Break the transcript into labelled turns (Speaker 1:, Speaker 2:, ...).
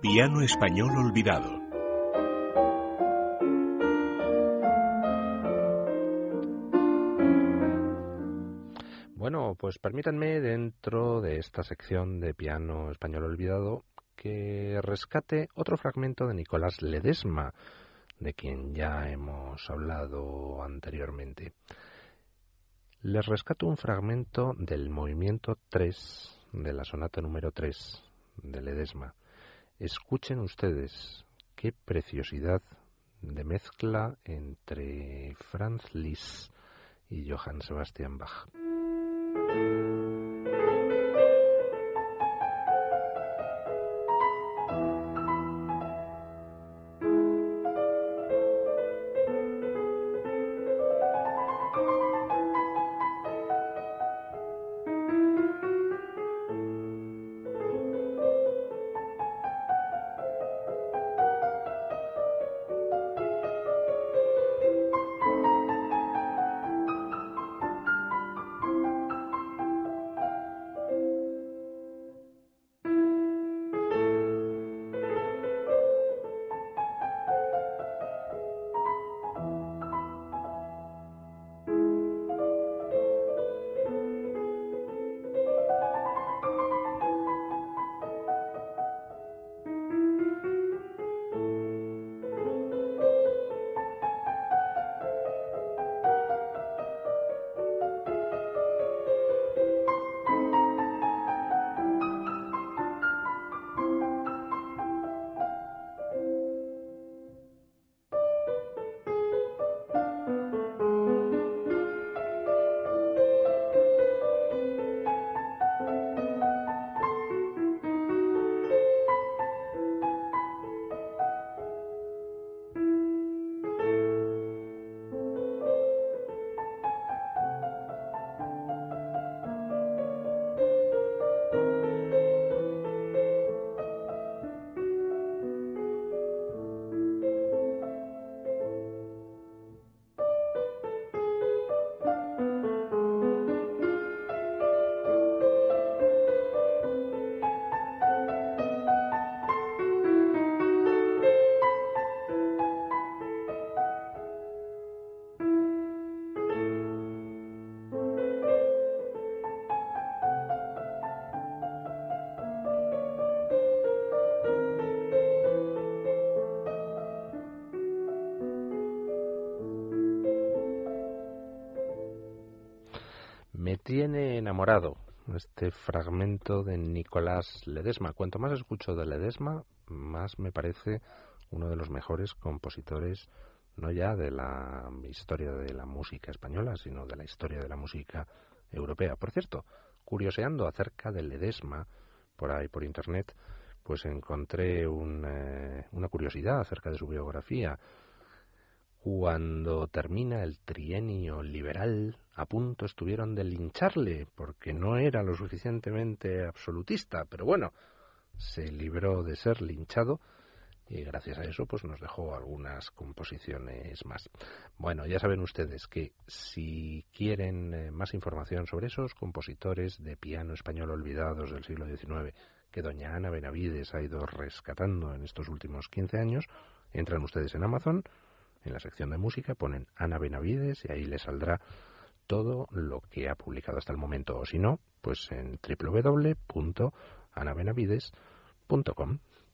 Speaker 1: Piano español olvidado.
Speaker 2: Bueno, pues permítanme dentro de esta sección de piano español olvidado que rescate otro fragmento de Nicolás Ledesma, de quien ya hemos hablado anteriormente. Les rescato un fragmento del movimiento 3 de la sonata número 3 de Ledesma. Escuchen ustedes qué preciosidad de mezcla entre Franz Liszt y Johann Sebastian Bach. Tiene enamorado este fragmento de Nicolás Ledesma. Cuanto más escucho de Ledesma, más me parece uno de los mejores compositores, no ya de la historia de la música española, sino de la historia de la música europea. Por cierto, curioseando acerca de Ledesma, por ahí por internet, pues encontré eh, una curiosidad acerca de su biografía cuando termina el trienio liberal, a punto estuvieron de lincharle porque no era lo suficientemente absolutista, pero bueno, se libró de ser linchado y gracias a eso pues nos dejó algunas composiciones más. Bueno, ya saben ustedes que si quieren eh, más información sobre esos compositores de piano español olvidados del siglo XIX que doña Ana Benavides ha ido rescatando en estos últimos 15 años, entran ustedes en Amazon en la sección de música ponen Ana Benavides y ahí les saldrá todo lo que ha publicado hasta el momento. O si no, pues en www.anabenavides.com.